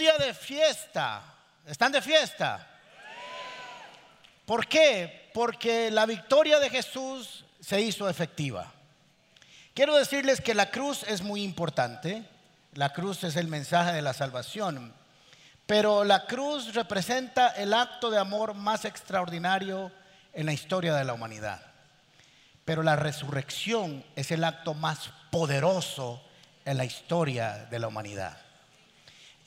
día de fiesta. ¿Están de fiesta? ¿Por qué? Porque la victoria de Jesús se hizo efectiva. Quiero decirles que la cruz es muy importante. La cruz es el mensaje de la salvación. Pero la cruz representa el acto de amor más extraordinario en la historia de la humanidad. Pero la resurrección es el acto más poderoso en la historia de la humanidad.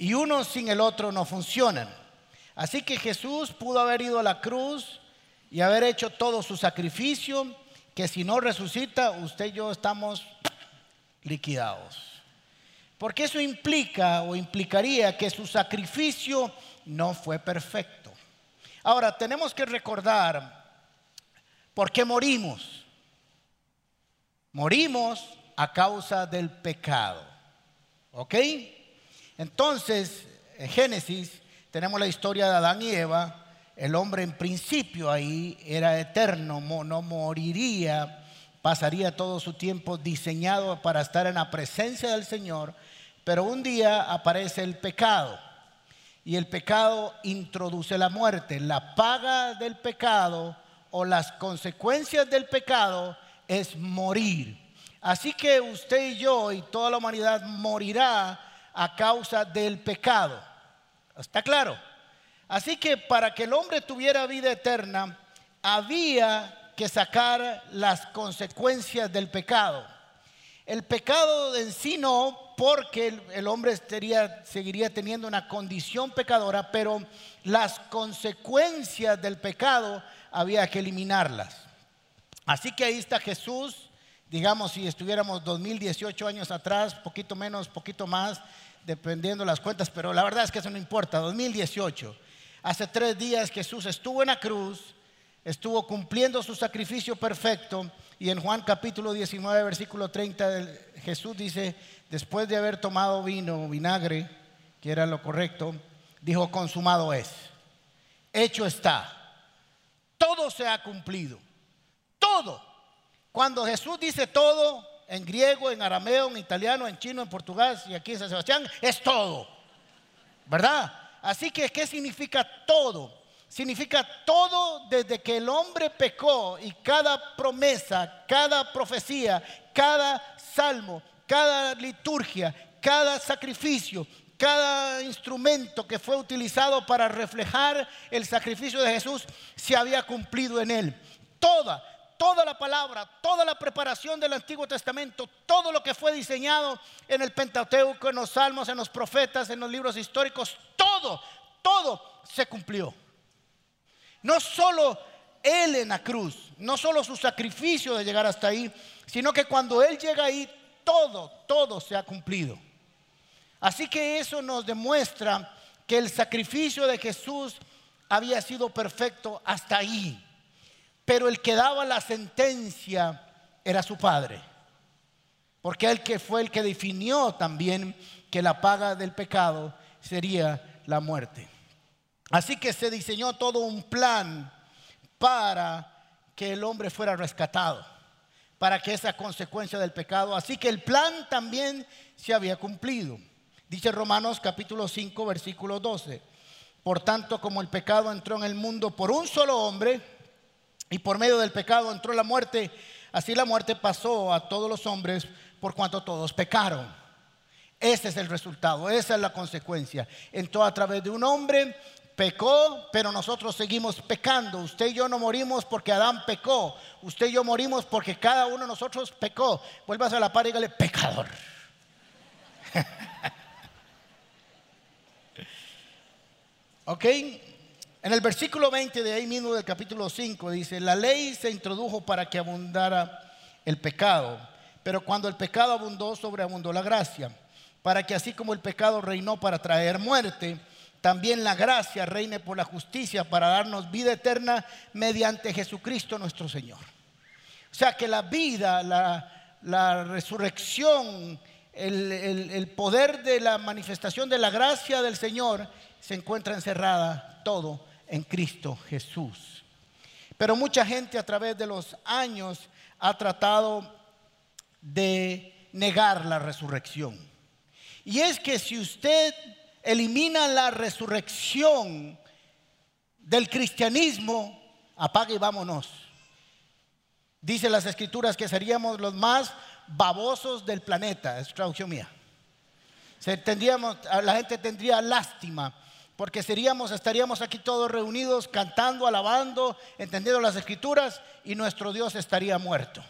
Y uno sin el otro no funcionan. Así que Jesús pudo haber ido a la cruz y haber hecho todo su sacrificio, que si no resucita, usted y yo estamos liquidados. Porque eso implica o implicaría que su sacrificio no fue perfecto. Ahora, tenemos que recordar por qué morimos. Morimos a causa del pecado. ¿Ok? Entonces, en Génesis tenemos la historia de Adán y Eva. El hombre en principio ahí era eterno, no moriría, pasaría todo su tiempo diseñado para estar en la presencia del Señor, pero un día aparece el pecado y el pecado introduce la muerte. La paga del pecado o las consecuencias del pecado es morir. Así que usted y yo y toda la humanidad morirá a causa del pecado. ¿Está claro? Así que para que el hombre tuviera vida eterna, había que sacar las consecuencias del pecado. El pecado en sí no, porque el, hombre seguiría teniendo una condición pecadora, pero las consecuencias del pecado había que eliminarlas. Así que ahí está Jesús, digamos si estuviéramos 2018 años atrás, poquito menos, poquito más, dependiendo las cuentas, pero la verdad es que eso no importa, 2018. Hace tres días Jesús estuvo en la cruz, estuvo cumpliendo su sacrificio perfecto y en Juan capítulo 19, versículo 30, Jesús dice, después de haber tomado vino, vinagre, que era lo correcto, dijo, consumado es, hecho está, todo se ha cumplido, todo. Cuando Jesús dice todo, en griego, en arameo, en italiano, en chino, en portugués y aquí en San Sebastián, es todo. ¿Verdad? Así que, ¿qué significa todo? Significa todo desde que el hombre pecó y cada promesa, cada profecía, cada salmo, cada liturgia, cada sacrificio, cada instrumento que fue utilizado para reflejar el sacrificio de Jesús se había cumplido en él. Toda, toda la palabra, toda la preparación del Antiguo Testamento, todo lo que fue diseñado en el Pentateuco, en los Salmos, en los profetas, en los libros históricos, todo, todo se cumplió. No solo Él en la cruz, no solo su sacrificio de llegar hasta ahí, sino que cuando Él llega ahí, todo, todo se ha cumplido. Así que eso nos demuestra que el sacrificio de Jesús había sido perfecto hasta ahí. Pero el que daba la sentencia era su padre. Porque él que fue el que definió también que la paga del pecado sería la muerte. Así que se diseñó todo un plan para que el hombre fuera rescatado, para que esa consecuencia del pecado, así que el plan también se había cumplido. Dice Romanos capítulo 5 versículo 12. Por tanto, como el pecado entró en el mundo por un solo hombre, y por medio del pecado entró la muerte. Así la muerte pasó a todos los hombres por cuanto todos pecaron. Ese es el resultado, esa es la consecuencia. Entró a través de un hombre, pecó, pero nosotros seguimos pecando. Usted y yo no morimos porque Adán pecó. Usted y yo morimos porque cada uno de nosotros pecó. Vuelvas a la par y dígale, pecador. ¿Ok? En el versículo 20 de ahí mismo del capítulo 5 dice, la ley se introdujo para que abundara el pecado, pero cuando el pecado abundó, sobreabundó la gracia, para que así como el pecado reinó para traer muerte, también la gracia reine por la justicia para darnos vida eterna mediante Jesucristo nuestro Señor. O sea que la vida, la, resurrección, el, el poder de la manifestación de la gracia del Señor se encuentra encerrada todo en Cristo Jesús. Pero mucha gente a través de los años ha tratado de negar la resurrección. Y es que si usted elimina la resurrección del cristianismo, apague y vámonos. Dice las escrituras que seríamos los más babosos del planeta, es traducción mía. la gente tendría lástima porque seríamos, estaríamos aquí todos reunidos cantando, alabando, entendiendo las escrituras y nuestro Dios estaría muerto.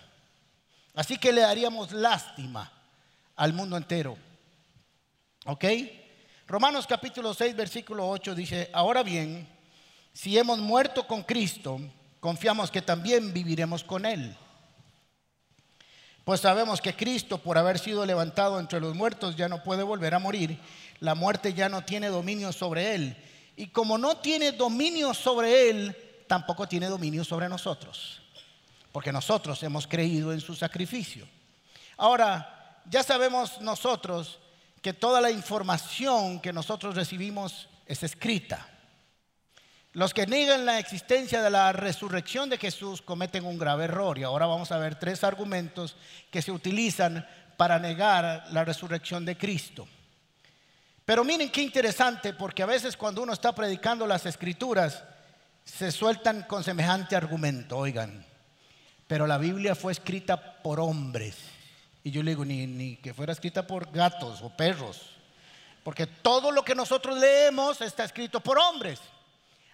Así que le daríamos lástima al mundo entero. ¿Ok? Romanos capítulo 6, versículo 8 dice, ahora bien, si hemos muerto con Cristo, confiamos que también viviremos con Él. Pues sabemos que Cristo, por haber sido levantado entre los muertos, ya no puede volver a morir. La muerte ya no tiene dominio sobre Él. Y como no tiene dominio sobre Él, tampoco tiene dominio sobre nosotros. Porque nosotros hemos creído en su sacrificio. Ahora, ya sabemos nosotros que toda la información que nosotros recibimos es escrita. Los que niegan la existencia de la resurrección de Jesús cometen un grave error. Y ahora vamos a ver tres argumentos que se utilizan para negar la resurrección de Cristo. Pero miren qué interesante, porque a veces cuando uno está predicando las escrituras, se sueltan con semejante argumento, oigan, pero la Biblia fue escrita por hombres. Y yo le digo, ni, que fuera escrita por gatos o perros, porque todo lo que nosotros leemos está escrito por hombres.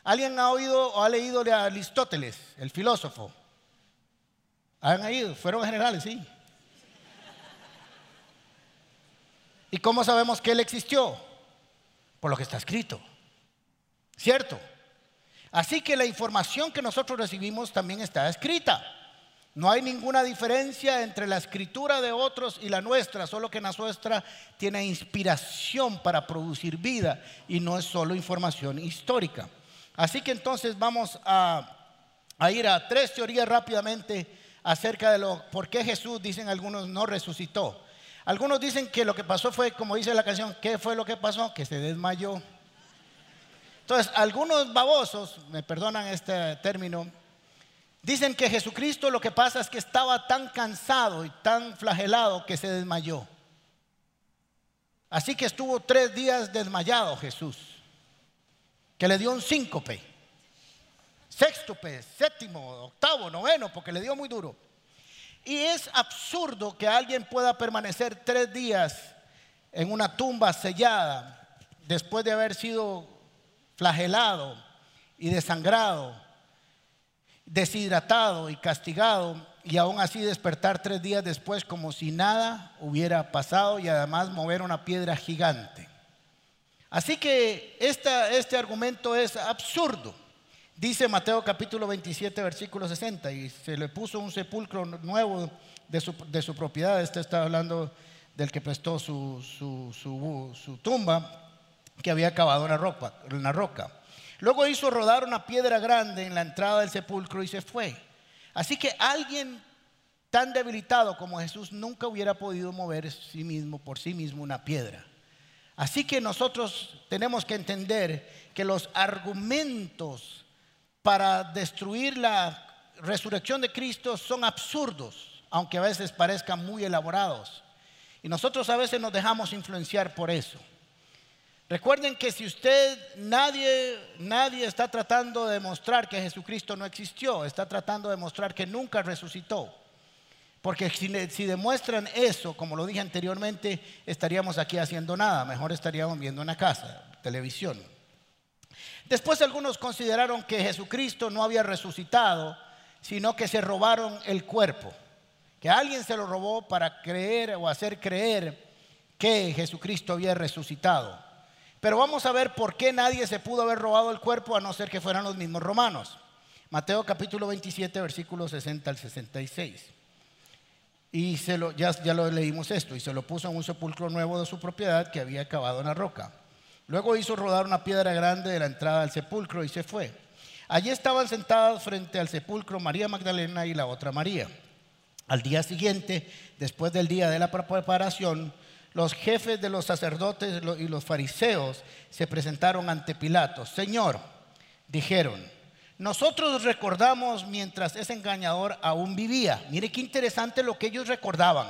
¿Alguien ha oído o ha leído de Aristóteles, el filósofo? ¿Han oído? Fueron generales, sí. ¿Y cómo sabemos que él existió? Por lo que está escrito. ¿Cierto? Así que la información que nosotros recibimos también está escrita. No hay ninguna diferencia entre la escritura de otros y la nuestra, solo que la nuestra tiene inspiración para producir vida y no es solo información histórica. Así que entonces vamos a, ir a tres teorías rápidamente acerca de lo por qué Jesús, dicen algunos, no resucitó. Algunos dicen que lo que pasó fue, como dice la canción, ¿qué fue lo que pasó? Que se desmayó. Entonces, algunos babosos, me perdonan este término, dicen que Jesucristo lo que pasa es que estaba tan cansado y tan flagelado que se desmayó. Así que estuvo tres días desmayado Jesús que le dio un síncope, sextope, séptimo, octavo, noveno, porque le dio muy duro. Y es absurdo que alguien pueda permanecer tres días en una tumba sellada después de haber sido flagelado y desangrado, deshidratado y castigado, y aún así despertar tres días después como si nada hubiera pasado y además mover una piedra gigante. Así que este argumento es absurdo. Dice Mateo capítulo 27, versículo 60, y se le puso un sepulcro nuevo de su, propiedad. Este está hablando del que prestó su, tumba, que había cavado en la, roca, la roca. Luego hizo rodar una piedra grande en la entrada del sepulcro y se fue. Así que alguien tan debilitado como Jesús nunca hubiera podido mover sí mismo, por sí mismo una piedra. Así que nosotros tenemos que entender que los argumentos para destruir la resurrección de Cristo son absurdos, aunque a veces parezcan muy elaborados. Y nosotros a veces nos dejamos influenciar por eso. Recuerden que si usted, nadie, nadie está tratando de demostrar que Jesucristo no existió, está tratando de demostrar que nunca resucitó. Porque si, demuestran eso, como lo dije anteriormente, estaríamos aquí haciendo nada. Mejor estaríamos viendo una casa, televisión. Después algunos consideraron que Jesucristo no había resucitado, sino que se robaron el cuerpo. Que alguien se lo robó para creer o hacer creer que Jesucristo había resucitado. Pero vamos a ver por qué nadie se pudo haber robado el cuerpo a no ser que fueran los mismos romanos. Mateo capítulo 27, versículos 60 al 66. Y se lo, ya, ya lo leímos esto, y se lo puso en un sepulcro nuevo de su propiedad que había cavado en la roca. Luego hizo rodar una piedra grande de la entrada del sepulcro y se fue. Allí estaban sentados frente al sepulcro María Magdalena y la otra María. Al día siguiente, después del día de la preparación, los jefes de los sacerdotes y los fariseos se presentaron ante Pilato. Señor, dijeron, nosotros recordamos mientras ese engañador aún vivía. Mire qué interesante lo que ellos recordaban.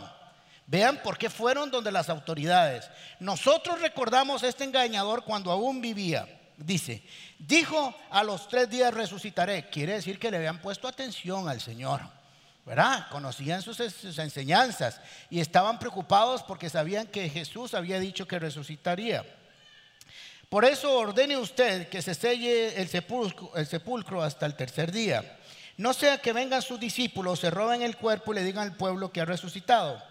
Vean por qué fueron donde las autoridades. Nosotros recordamos este engañador cuando aún vivía. Dice, dijo a los tres días resucitaré. Quiere decir que le habían puesto atención al Señor. ¿Verdad? Conocían sus, sus enseñanzas y estaban preocupados porque sabían que Jesús había dicho que resucitaría. Por eso ordene usted que se selle el sepulcro, el sepulcro hasta el tercer día. No sea que vengan sus discípulos, se roben el cuerpo y le digan al pueblo que ha resucitado.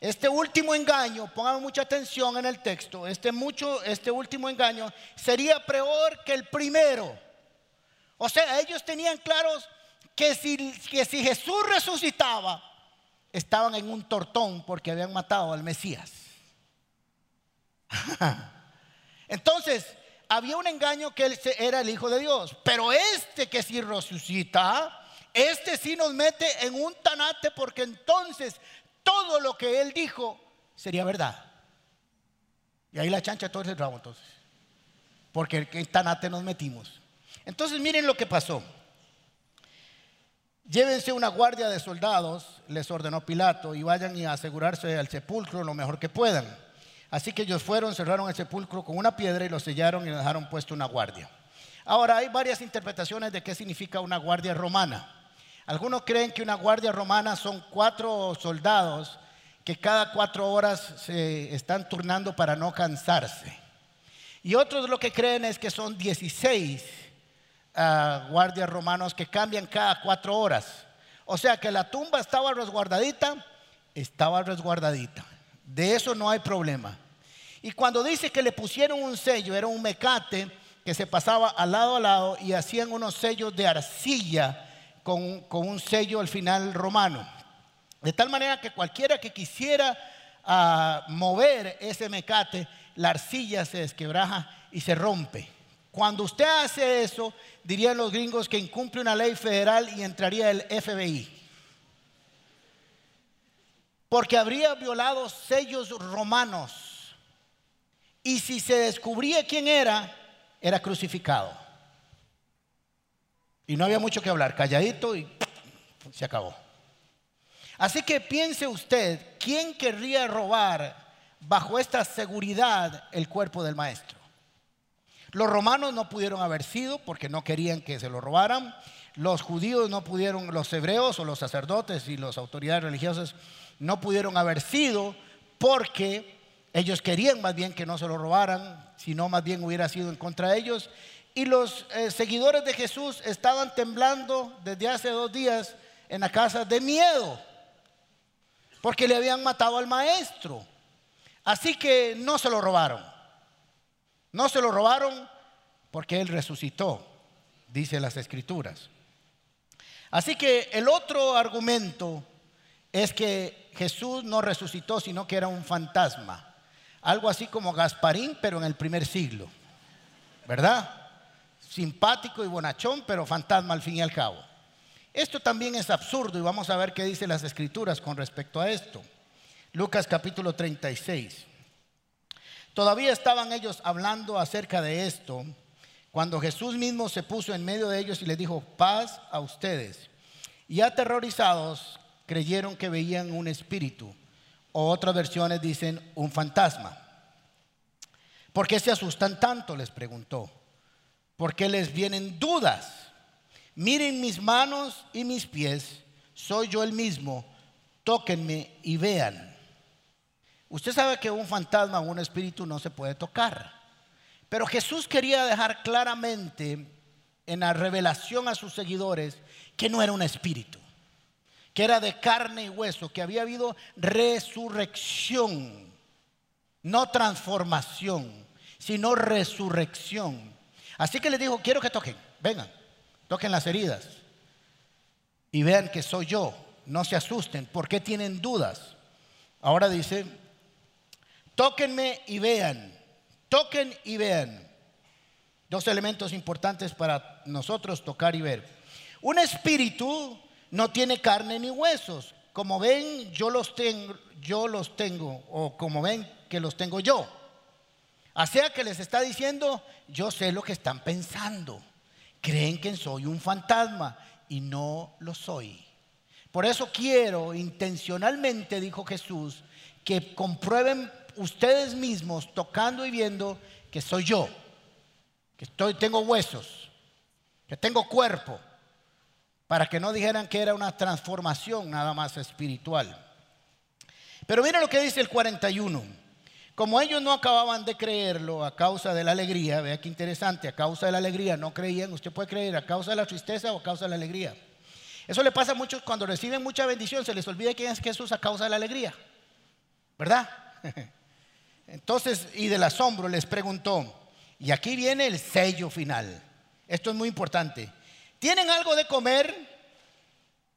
Este último engaño, pongan mucha atención en el texto, este, mucho, este último engaño sería peor que el primero. O sea, ellos tenían claros que si, que si Jesús resucitaba, estaban en un tortón porque habían matado al Mesías. Entonces, había un engaño que él era el Hijo de Dios, pero este que si resucita, este sí nos mete en un tanate porque entonces todo lo que él dijo sería verdad. Y ahí la chancha todo ese rabo entonces. Porque en tanate nos metimos. Entonces miren lo que pasó. Llévense una guardia de soldados, les ordenó Pilato, y vayan a asegurarse al sepulcro lo mejor que puedan. Así que ellos fueron, cerraron el sepulcro con una piedra y lo sellaron y dejaron puesto una guardia. Ahora hay varias interpretaciones de qué significa una guardia romana. Algunos creen que una guardia romana son cuatro soldados que cada cuatro horas se están turnando para no cansarse. Y otros lo que creen es que son 16 ah, guardias romanos que cambian cada cuatro horas. O sea que la tumba estaba resguardadita, estaba resguardadita. De eso no hay problema. Y cuando dice que le pusieron un sello, era un mecate que se pasaba al lado a lado y hacían unos sellos de arcilla con, un sello al final romano. De tal manera que cualquiera que quisiera ah, mover ese mecate, la arcilla se desquebraja y se rompe. Cuando usted hace eso, dirían los gringos que incumple una ley federal y entraría el FBI. Porque habría violado sellos romanos. Y si se descubría quién era, era crucificado. Y no había mucho que hablar, calladito y se acabó. Así que piense usted, ¿quién querría robar bajo esta seguridad el cuerpo del maestro? Los romanos no pudieron haber sido porque no querían que se lo robaran. Los judíos no pudieron, los hebreos o los sacerdotes y las autoridades religiosas no pudieron haber sido porque ellos querían más bien que no se lo robaran, sino más bien hubiera sido en contra de ellos y los eh, seguidores de Jesús estaban temblando desde hace dos días en la casa de miedo, porque le habían matado al maestro. Así que no se lo robaron. No se lo robaron porque él resucitó, dice las escrituras. Así que el otro argumento es que Jesús no resucitó, sino que era un fantasma. Algo así como Gasparín, pero en el primer siglo. ¿Verdad? simpático y bonachón, pero fantasma al fin y al cabo. Esto también es absurdo y vamos a ver qué dicen las escrituras con respecto a esto. Lucas capítulo 36. Todavía estaban ellos hablando acerca de esto cuando Jesús mismo se puso en medio de ellos y les dijo, paz a ustedes. Y aterrorizados creyeron que veían un espíritu, o otras versiones dicen un fantasma. ¿Por qué se asustan tanto? les preguntó porque les vienen dudas. Miren mis manos y mis pies, soy yo el mismo, tóquenme y vean. Usted sabe que un fantasma o un espíritu no se puede tocar, pero Jesús quería dejar claramente en la revelación a sus seguidores que no era un espíritu, que era de carne y hueso, que había habido resurrección, no transformación, sino resurrección. Así que les dijo, quiero que toquen, vengan, toquen las heridas y vean que soy yo, no se asusten, ¿por qué tienen dudas? Ahora dice, tóquenme y vean, toquen y vean. Dos elementos importantes para nosotros tocar y ver. Un espíritu no tiene carne ni huesos. Como ven, yo los tengo, yo los tengo, o como ven que los tengo yo. Así que les está diciendo, yo sé lo que están pensando. Creen que soy un fantasma y no lo soy. Por eso quiero intencionalmente, dijo Jesús, que comprueben ustedes mismos, tocando y viendo, que soy yo, que estoy, tengo huesos, que tengo cuerpo, para que no dijeran que era una transformación nada más espiritual. Pero mira lo que dice el 41. Como ellos no acababan de creerlo a causa de la alegría, vea qué interesante, a causa de la alegría no creían, usted puede creer a causa de la tristeza o a causa de la alegría. Eso le pasa a muchos cuando reciben mucha bendición, se les olvida quién es Jesús a causa de la alegría, ¿verdad? Entonces, y del asombro les preguntó, y aquí viene el sello final, esto es muy importante, ¿tienen algo de comer?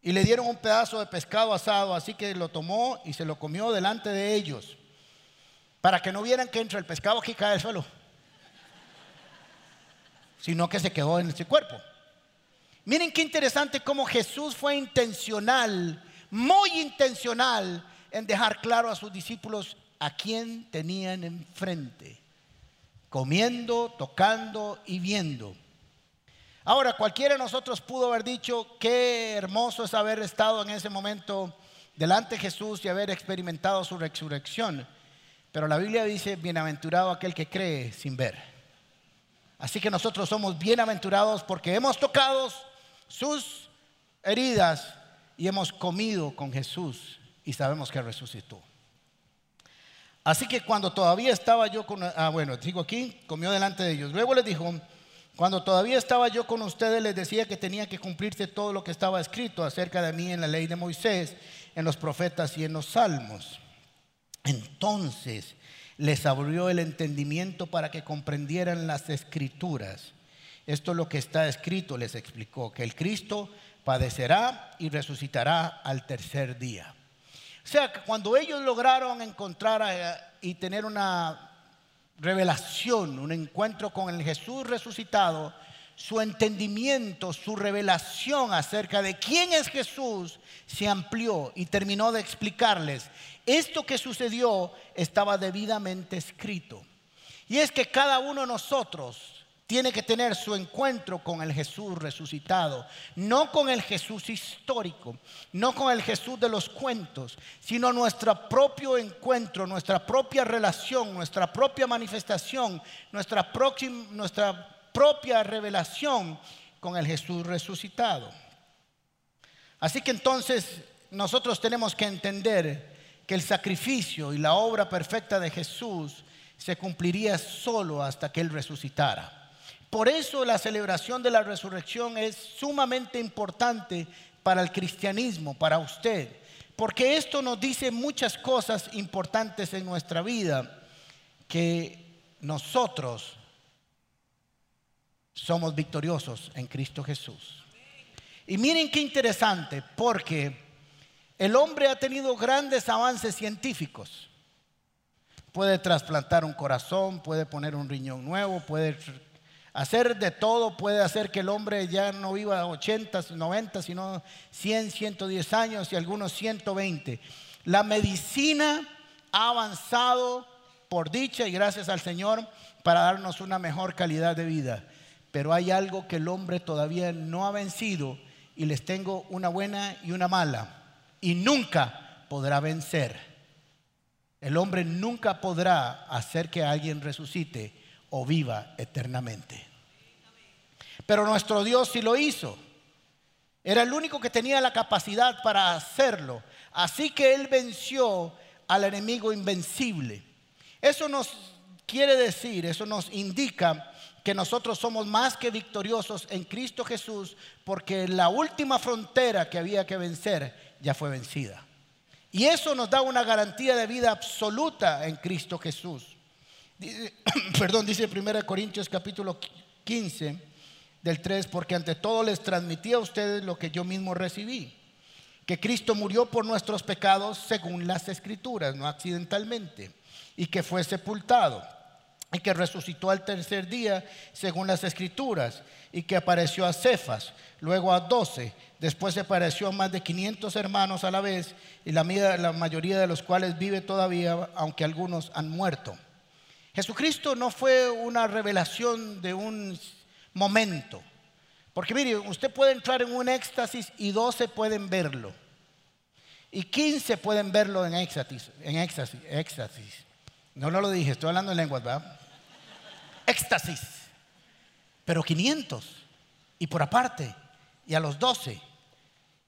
Y le dieron un pedazo de pescado asado, así que lo tomó y se lo comió delante de ellos, para que no vieran que entra el pescado aquí cae al suelo, sino que se quedó en ese cuerpo. Miren qué interesante cómo Jesús fue intencional, muy intencional en dejar claro a sus discípulos a quién tenían enfrente, comiendo, tocando y viendo. Ahora, cualquiera de nosotros pudo haber dicho, qué hermoso es haber estado en ese momento delante de Jesús y haber experimentado su resurrección. Pero la Biblia dice, bienaventurado aquel que cree sin ver. Así que nosotros somos bienaventurados porque hemos tocado sus heridas y hemos comido con Jesús y sabemos que resucitó. Así que cuando todavía estaba yo con, ah bueno, digo aquí, comió delante de ellos. Luego les dijo, cuando todavía estaba yo con ustedes les decía que tenía que cumplirse todo lo que estaba escrito acerca de mí en la ley de Moisés, en los profetas y en los salmos. Entonces les abrió el entendimiento para que comprendieran las escrituras. Esto es lo que está escrito, les explicó, que el Cristo padecerá y resucitará al tercer día. O sea, cuando ellos lograron encontrar y tener una revelación, un encuentro con el Jesús resucitado, su entendimiento, su revelación acerca de quién es Jesús se amplió y terminó de explicarles. Esto que sucedió estaba debidamente escrito. Y es que cada uno de nosotros tiene que tener su encuentro con el Jesús resucitado, no con el Jesús histórico, no con el Jesús de los cuentos, sino nuestro propio encuentro, nuestra propia relación, nuestra propia manifestación, nuestra, propia revelación con el Jesús resucitado. Así que entonces nosotros tenemos que entender que el sacrificio y la obra perfecta de Jesús se cumpliría solo hasta que Él resucitara. Por eso la celebración de la resurrección es sumamente importante para el cristianismo, para usted, porque esto nos dice muchas cosas importantes en nuestra vida, que nosotros somos victoriosos en Cristo Jesús. Y miren qué interesante, porque el hombre ha tenido grandes avances científicos. Puede trasplantar un corazón, puede poner un riñón nuevo, puede Hacer de todo puede hacer que el hombre ya no viva 80, 90, sino 100, 110 años y algunos 120. La medicina ha avanzado por dicha y gracias al Señor para darnos una mejor calidad de vida. Pero hay algo que el hombre todavía no ha vencido y les tengo una buena y una mala. Y nunca podrá vencer. El hombre nunca podrá hacer que alguien resucite o viva eternamente. Pero nuestro Dios sí lo hizo. Era el único que tenía la capacidad para hacerlo. Así que Él venció al enemigo invencible. Eso nos quiere decir, eso nos indica que nosotros somos más que victoriosos en Cristo Jesús porque la última frontera que había que vencer ya fue vencida. Y eso nos da una garantía de vida absoluta en Cristo Jesús. perdón, dice 1 Corintios capítulo 15, del 3, porque ante todo les transmití a ustedes lo que yo mismo recibí, que Cristo murió por nuestros pecados según las escrituras, no accidentalmente, y que fue sepultado, y que resucitó al tercer día según las escrituras, y que apareció a Cefas, luego a doce, después se apareció a más de 500 hermanos a la vez, y la mayoría de los cuales vive todavía, aunque algunos han muerto. Jesucristo no fue una revelación de un momento. Porque mire, usted puede entrar en un éxtasis y doce pueden verlo. y 15 pueden verlo en éxtasis. En éxtasis, éxtasis. No, no lo dije, estoy hablando en lenguas, ¿verdad? Éxtasis. Pero 500 y por aparte y a los 12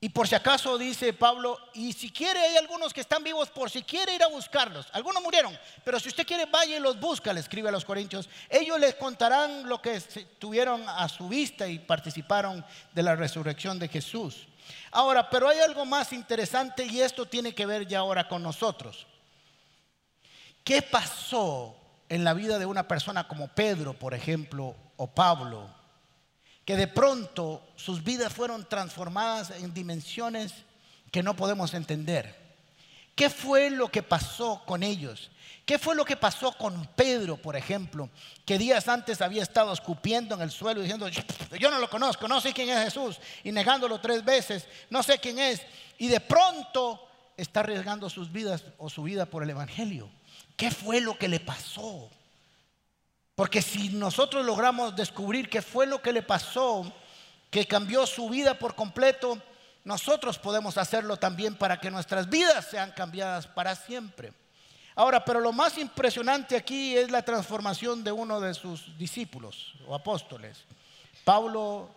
y por si acaso dice Pablo, y si quiere hay algunos que están vivos por si quiere ir a buscarlos. Algunos murieron, pero si usted quiere vaya y los busca, le escribe a los corintios. Ellos les contarán lo que tuvieron a su vista y participaron de la resurrección de Jesús. Ahora, pero hay algo más interesante y esto tiene que ver ya ahora con nosotros. ¿Qué pasó en la vida de una persona como Pedro, por ejemplo, o Pablo? Que de pronto sus vidas fueron transformadas en dimensiones que no podemos entender. ¿Qué fue lo que pasó con ellos? ¿Qué fue lo que pasó con Pedro, por ejemplo, que días antes había estado escupiendo en el suelo diciendo, yo no lo conozco, no sé quién es Jesús, y negándolo tres veces, no sé quién es, y de pronto está arriesgando sus vidas o su vida por el Evangelio? ¿Qué fue lo que le pasó? Porque si nosotros logramos descubrir qué fue lo que le pasó, que cambió su vida por completo, nosotros podemos hacerlo también para que nuestras vidas sean cambiadas para siempre. Ahora, pero lo más impresionante aquí es la transformación de uno de sus discípulos o apóstoles, Pablo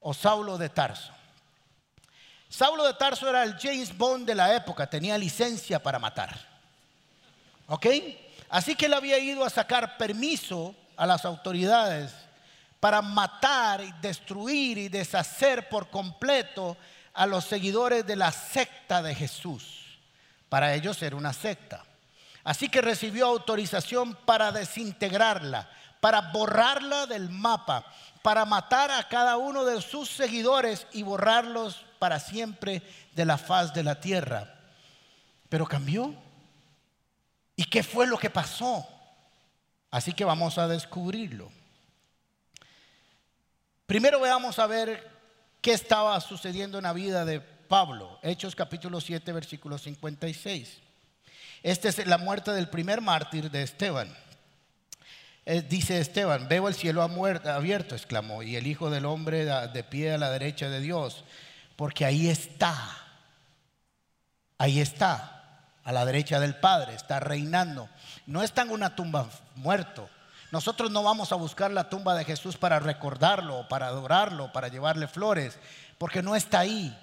o Saulo de Tarso. Saulo de Tarso era el James Bond de la época, tenía licencia para matar. ¿Ok? Así que él había ido a sacar permiso a las autoridades para matar y destruir y deshacer por completo a los seguidores de la secta de Jesús. Para ellos era una secta. Así que recibió autorización para desintegrarla, para borrarla del mapa, para matar a cada uno de sus seguidores y borrarlos para siempre de la faz de la tierra. Pero cambió. ¿Y qué fue lo que pasó? Así que vamos a descubrirlo. Primero veamos a ver qué estaba sucediendo en la vida de Pablo. Hechos capítulo 7, versículo 56. Esta es la muerte del primer mártir de Esteban. Eh, dice Esteban, veo el cielo abierto, exclamó, y el Hijo del Hombre de pie a la derecha de Dios, porque ahí está, ahí está a la derecha del Padre, está reinando. No está en una tumba muerto. Nosotros no vamos a buscar la tumba de Jesús para recordarlo, para adorarlo, para llevarle flores, porque no está ahí.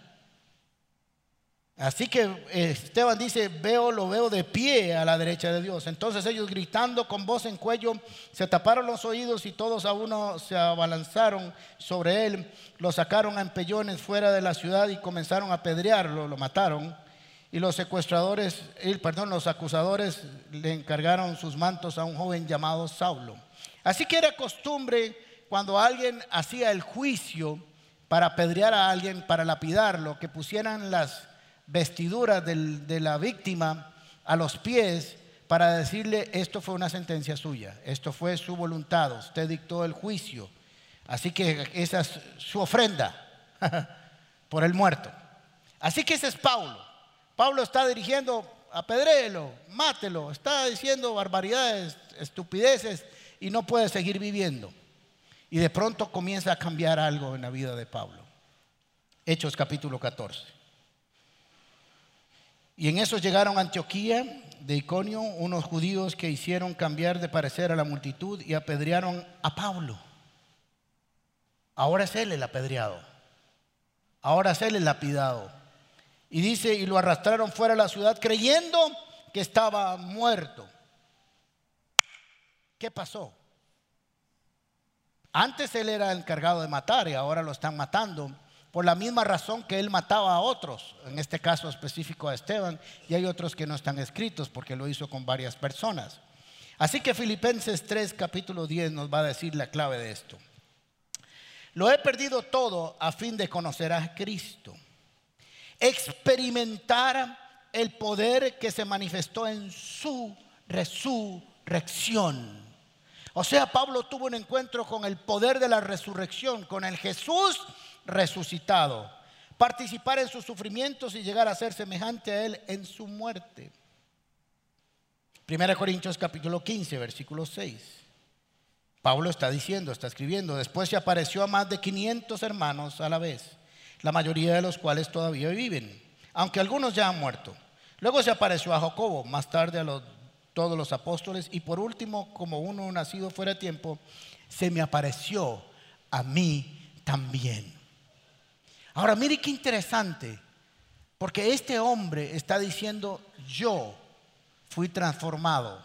Así que eh, Esteban dice, veo, lo veo de pie a la derecha de Dios. Entonces ellos gritando con voz en cuello, se taparon los oídos y todos a uno se abalanzaron sobre él, lo sacaron a empellones fuera de la ciudad y comenzaron a apedrearlo, lo mataron. Y los secuestradores, perdón, los acusadores le encargaron sus mantos a un joven llamado Saulo. Así que era costumbre cuando alguien hacía el juicio para apedrear a alguien, para lapidarlo, que pusieran las vestiduras de la víctima a los pies para decirle, esto fue una sentencia suya, esto fue su voluntad, usted dictó el juicio. Así que esa es su ofrenda por el muerto. Así que ese es Paulo. Pablo está dirigiendo, apedréelo, mátelo, está diciendo barbaridades, estupideces y no puede seguir viviendo. Y de pronto comienza a cambiar algo en la vida de Pablo. Hechos capítulo 14. Y en eso llegaron a Antioquía de Iconio unos judíos que hicieron cambiar de parecer a la multitud y apedrearon a Pablo. Ahora es él el apedreado. Ahora es él el lapidado. Y dice, y lo arrastraron fuera de la ciudad creyendo que estaba muerto. ¿Qué pasó? Antes él era encargado de matar y ahora lo están matando por la misma razón que él mataba a otros, en este caso específico a Esteban, y hay otros que no están escritos porque lo hizo con varias personas. Así que Filipenses 3, capítulo 10 nos va a decir la clave de esto. Lo he perdido todo a fin de conocer a Cristo experimentar el poder que se manifestó en su resurrección. O sea, Pablo tuvo un encuentro con el poder de la resurrección, con el Jesús resucitado. Participar en sus sufrimientos y llegar a ser semejante a Él en su muerte. Primera Corintios capítulo 15, versículo 6. Pablo está diciendo, está escribiendo, después se apareció a más de 500 hermanos a la vez la mayoría de los cuales todavía viven, aunque algunos ya han muerto. Luego se apareció a Jacobo, más tarde a todos los apóstoles y por último, como uno nacido fuera de tiempo, se me apareció a mí también. Ahora mire qué interesante, porque este hombre está diciendo, yo fui transformado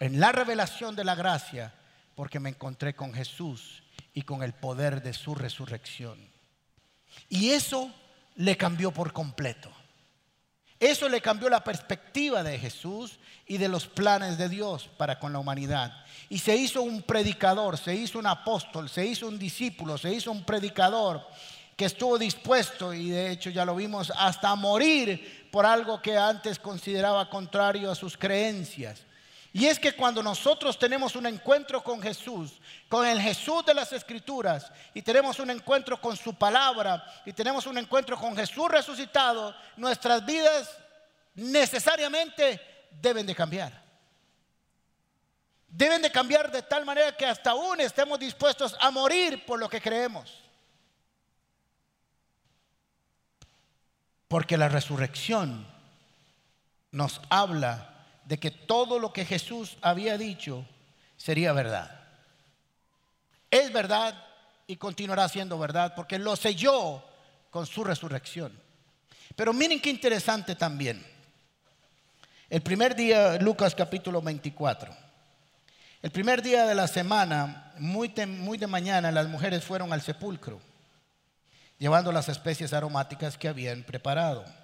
en la revelación de la gracia porque me encontré con Jesús y con el poder de su resurrección. Y eso le cambió por completo. Eso le cambió la perspectiva de Jesús y de los planes de Dios para con la humanidad. Y se hizo un predicador, se hizo un apóstol, se hizo un discípulo, se hizo un predicador que estuvo dispuesto, y de hecho ya lo vimos, hasta morir por algo que antes consideraba contrario a sus creencias. Y es que cuando nosotros tenemos un encuentro con Jesús, con el Jesús de las Escrituras, y tenemos un encuentro con su palabra, y tenemos un encuentro con Jesús resucitado, nuestras vidas necesariamente deben de cambiar. Deben de cambiar de tal manera que hasta aún estemos dispuestos a morir por lo que creemos. Porque la resurrección nos habla de que todo lo que Jesús había dicho sería verdad. Es verdad y continuará siendo verdad porque lo selló con su resurrección. Pero miren qué interesante también. El primer día, Lucas capítulo 24. El primer día de la semana, muy, muy de mañana, las mujeres fueron al sepulcro, llevando las especies aromáticas que habían preparado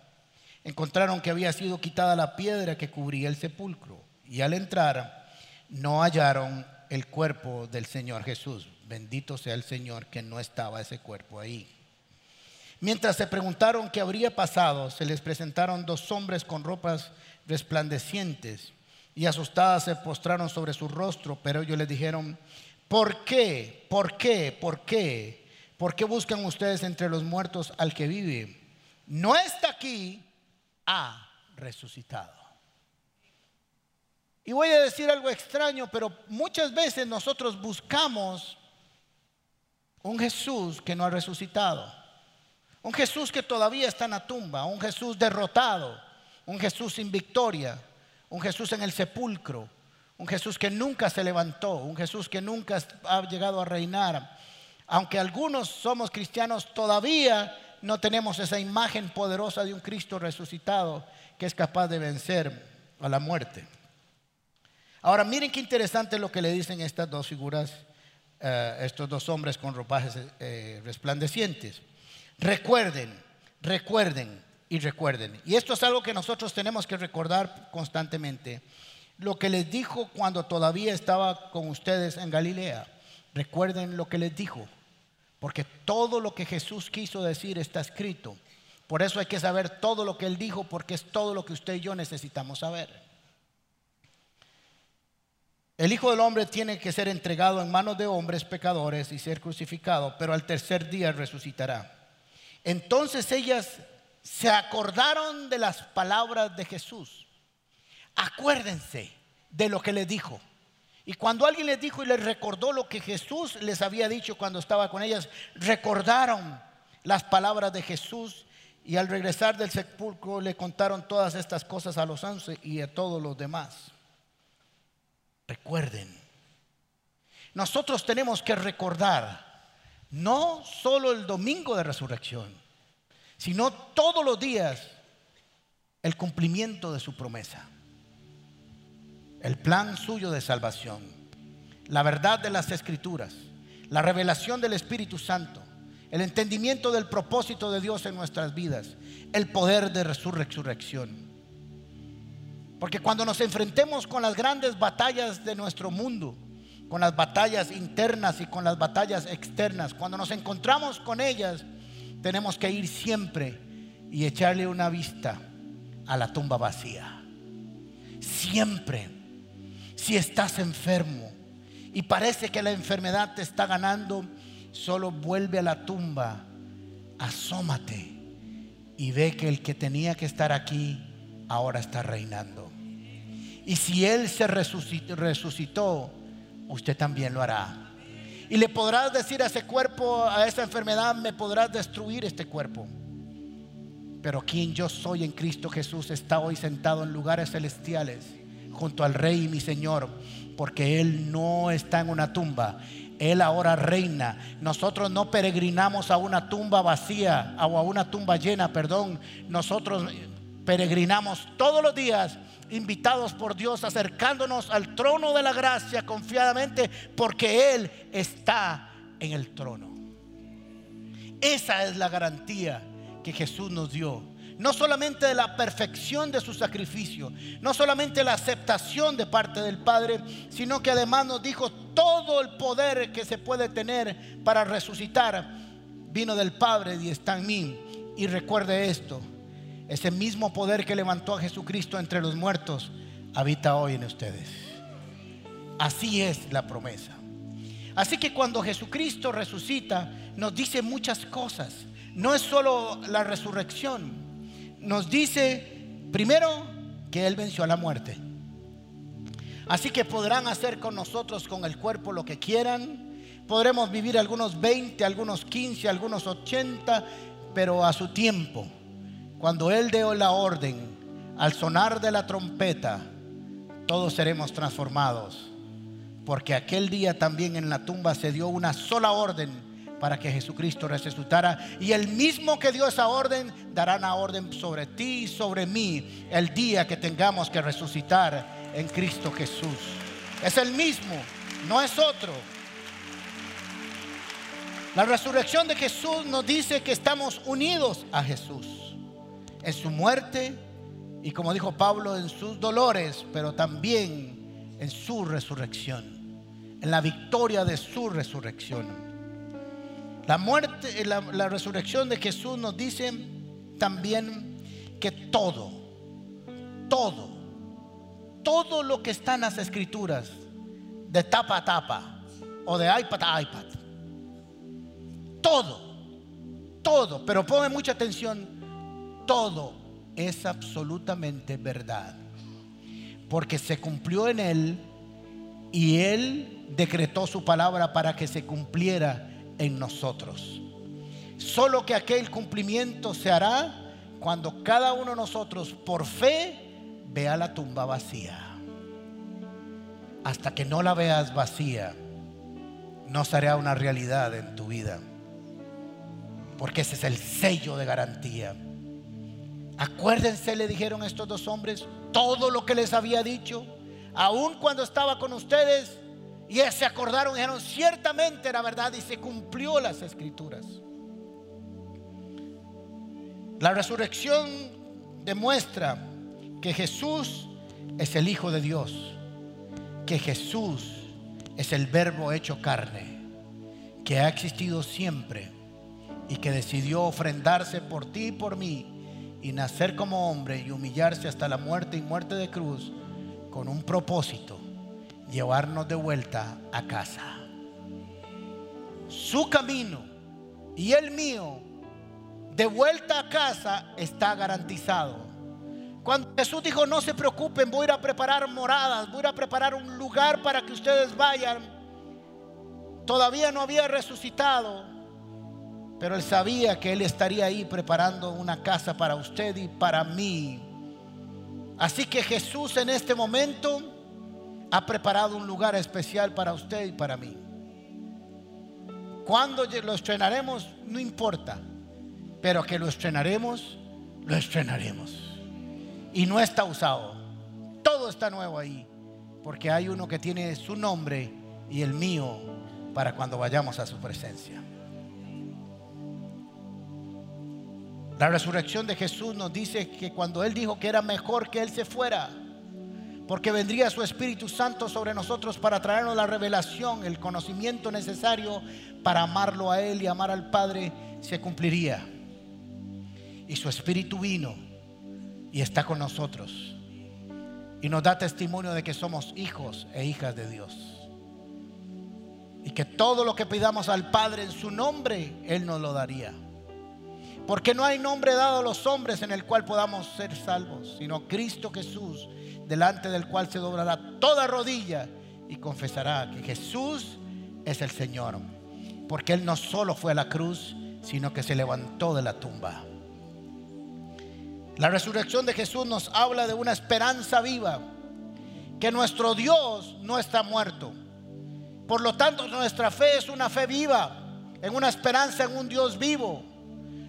encontraron que había sido quitada la piedra que cubría el sepulcro y al entrar no hallaron el cuerpo del Señor Jesús. Bendito sea el Señor que no estaba ese cuerpo ahí. Mientras se preguntaron qué habría pasado, se les presentaron dos hombres con ropas resplandecientes y asustadas se postraron sobre su rostro, pero ellos les dijeron, ¿por qué? ¿Por qué? ¿Por qué? ¿Por qué buscan ustedes entre los muertos al que vive? No está aquí, ha resucitado. Y voy a decir algo extraño, pero muchas veces nosotros buscamos un Jesús que no ha resucitado. Un Jesús que todavía está en la tumba, un Jesús derrotado, un Jesús sin victoria, un Jesús en el sepulcro, un Jesús que nunca se levantó, un Jesús que nunca ha llegado a reinar. Aunque algunos somos cristianos todavía no tenemos esa imagen poderosa de un Cristo resucitado que es capaz de vencer a la muerte. Ahora miren qué interesante lo que le dicen estas dos figuras, eh, estos dos hombres con ropajes eh, resplandecientes. Recuerden, recuerden y recuerden. Y esto es algo que nosotros tenemos que recordar constantemente. Lo que les dijo cuando todavía estaba con ustedes en Galilea. Recuerden lo que les dijo. Porque todo lo que Jesús quiso decir está escrito. Por eso hay que saber todo lo que Él dijo, porque es todo lo que usted y yo necesitamos saber. El Hijo del Hombre tiene que ser entregado en manos de hombres pecadores y ser crucificado, pero al tercer día resucitará. Entonces ellas se acordaron de las palabras de Jesús. Acuérdense de lo que le dijo. Y cuando alguien les dijo y les recordó lo que Jesús les había dicho cuando estaba con ellas, recordaron las palabras de Jesús y al regresar del sepulcro le contaron todas estas cosas a los once y a todos los demás. Recuerden, nosotros tenemos que recordar no solo el domingo de resurrección, sino todos los días el cumplimiento de su promesa el plan suyo de salvación, la verdad de las escrituras, la revelación del Espíritu Santo, el entendimiento del propósito de Dios en nuestras vidas, el poder de resurrección. Porque cuando nos enfrentemos con las grandes batallas de nuestro mundo, con las batallas internas y con las batallas externas, cuando nos encontramos con ellas, tenemos que ir siempre y echarle una vista a la tumba vacía. Siempre si estás enfermo y parece que la enfermedad te está ganando, solo vuelve a la tumba, asómate y ve que el que tenía que estar aquí ahora está reinando. Y si Él se resucitó, usted también lo hará. Y le podrás decir a ese cuerpo, a esa enfermedad, me podrás destruir este cuerpo. Pero quien yo soy en Cristo Jesús está hoy sentado en lugares celestiales junto al Rey y mi Señor, porque Él no está en una tumba. Él ahora reina. Nosotros no peregrinamos a una tumba vacía o a una tumba llena, perdón. Nosotros peregrinamos todos los días invitados por Dios, acercándonos al trono de la gracia confiadamente, porque Él está en el trono. Esa es la garantía que Jesús nos dio. No solamente de la perfección de su sacrificio, no solamente la aceptación de parte del Padre, sino que además nos dijo todo el poder que se puede tener para resucitar vino del Padre y está en mí. Y recuerde esto, ese mismo poder que levantó a Jesucristo entre los muertos habita hoy en ustedes. Así es la promesa. Así que cuando Jesucristo resucita, nos dice muchas cosas. No es solo la resurrección. Nos dice, primero, que Él venció a la muerte. Así que podrán hacer con nosotros, con el cuerpo, lo que quieran. Podremos vivir algunos 20, algunos 15, algunos 80, pero a su tiempo. Cuando Él dio la orden, al sonar de la trompeta, todos seremos transformados. Porque aquel día también en la tumba se dio una sola orden para que Jesucristo resucitara. Y el mismo que dio esa orden dará una orden sobre ti y sobre mí el día que tengamos que resucitar en Cristo Jesús. Es el mismo, no es otro. La resurrección de Jesús nos dice que estamos unidos a Jesús en su muerte y como dijo Pablo, en sus dolores, pero también en su resurrección, en la victoria de su resurrección. La muerte, la, la resurrección de Jesús nos dice también que todo, todo, todo lo que está en las escrituras, de tapa a tapa o de iPad a iPad, todo, todo, pero ponme mucha atención, todo es absolutamente verdad. Porque se cumplió en Él y Él decretó su palabra para que se cumpliera en nosotros. Solo que aquel cumplimiento se hará cuando cada uno de nosotros por fe vea la tumba vacía. Hasta que no la veas vacía, no será una realidad en tu vida. Porque ese es el sello de garantía. Acuérdense, le dijeron estos dos hombres, todo lo que les había dicho, aun cuando estaba con ustedes, y se acordaron y dijeron, ciertamente era verdad y se cumplió las escrituras. La resurrección demuestra que Jesús es el Hijo de Dios, que Jesús es el verbo hecho carne, que ha existido siempre y que decidió ofrendarse por ti y por mí y nacer como hombre y humillarse hasta la muerte y muerte de cruz con un propósito, llevarnos de vuelta a casa. Su camino y el mío de vuelta a casa está garantizado. Cuando Jesús dijo, no se preocupen, voy a ir a preparar moradas, voy a ir a preparar un lugar para que ustedes vayan, todavía no había resucitado pero él sabía que él estaría ahí preparando una casa para usted y para mí. Así que Jesús en este momento ha preparado un lugar especial para usted y para mí. Cuando lo estrenaremos, no importa, pero que lo estrenaremos, lo estrenaremos. Y no está usado, todo está nuevo ahí, porque hay uno que tiene su nombre y el mío para cuando vayamos a su presencia. La resurrección de Jesús nos dice que cuando Él dijo que era mejor que Él se fuera, porque vendría su Espíritu Santo sobre nosotros para traernos la revelación, el conocimiento necesario para amarlo a Él y amar al Padre, se cumpliría. Y su Espíritu vino y está con nosotros. Y nos da testimonio de que somos hijos e hijas de Dios. Y que todo lo que pidamos al Padre en su nombre, Él nos lo daría. Porque no hay nombre dado a los hombres en el cual podamos ser salvos, sino Cristo Jesús, delante del cual se doblará toda rodilla y confesará que Jesús es el Señor. Porque Él no solo fue a la cruz, sino que se levantó de la tumba. La resurrección de Jesús nos habla de una esperanza viva, que nuestro Dios no está muerto. Por lo tanto, nuestra fe es una fe viva, en una esperanza en un Dios vivo.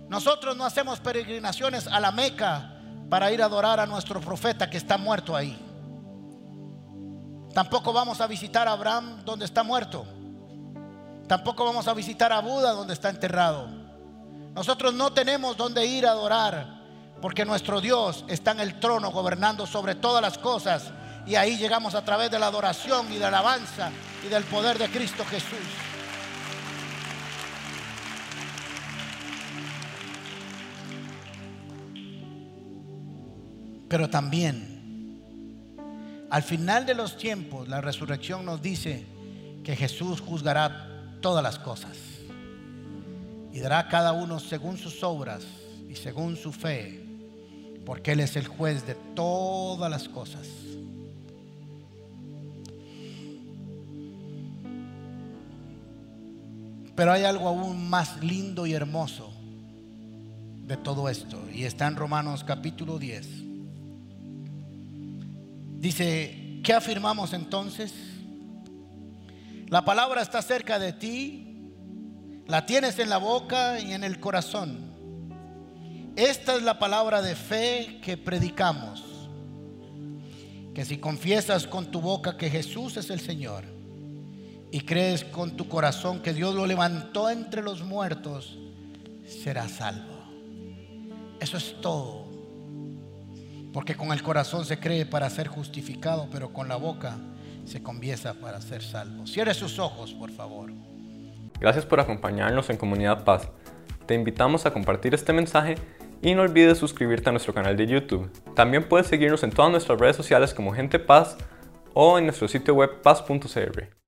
Nosotros no hacemos peregrinaciones a la Meca para ir a adorar a nuestro profeta que está muerto ahí. Tampoco vamos a visitar a Abraham donde está muerto. Tampoco vamos a visitar a Buda donde está enterrado. Nosotros no tenemos donde ir a adorar porque nuestro Dios está en el trono gobernando sobre todas las cosas y ahí llegamos a través de la adoración y de la alabanza y del poder de Cristo Jesús. Pero también, al final de los tiempos, la resurrección nos dice que Jesús juzgará todas las cosas y dará a cada uno según sus obras y según su fe, porque Él es el juez de todas las cosas. Pero hay algo aún más lindo y hermoso de todo esto, y está en Romanos capítulo 10 Dice, ¿qué afirmamos entonces? La palabra está cerca de ti, la tienes en la boca y en el corazón. Esta es la palabra de fe que predicamos, que si confiesas con tu boca que Jesús es el Señor y crees con tu corazón que Dios lo levantó entre los muertos, serás salvo. Eso es todo. Porque con el corazón se cree para ser justificado, pero con la boca se confiesa para ser salvo. Cierre sus ojos, por favor. Gracias por acompañarnos en Comunidad Paz. Te invitamos a compartir este mensaje y no olvides suscribirte a nuestro canal de YouTube. También puedes seguirnos en todas nuestras redes sociales como Gente Paz o en nuestro sitio web paz.cr.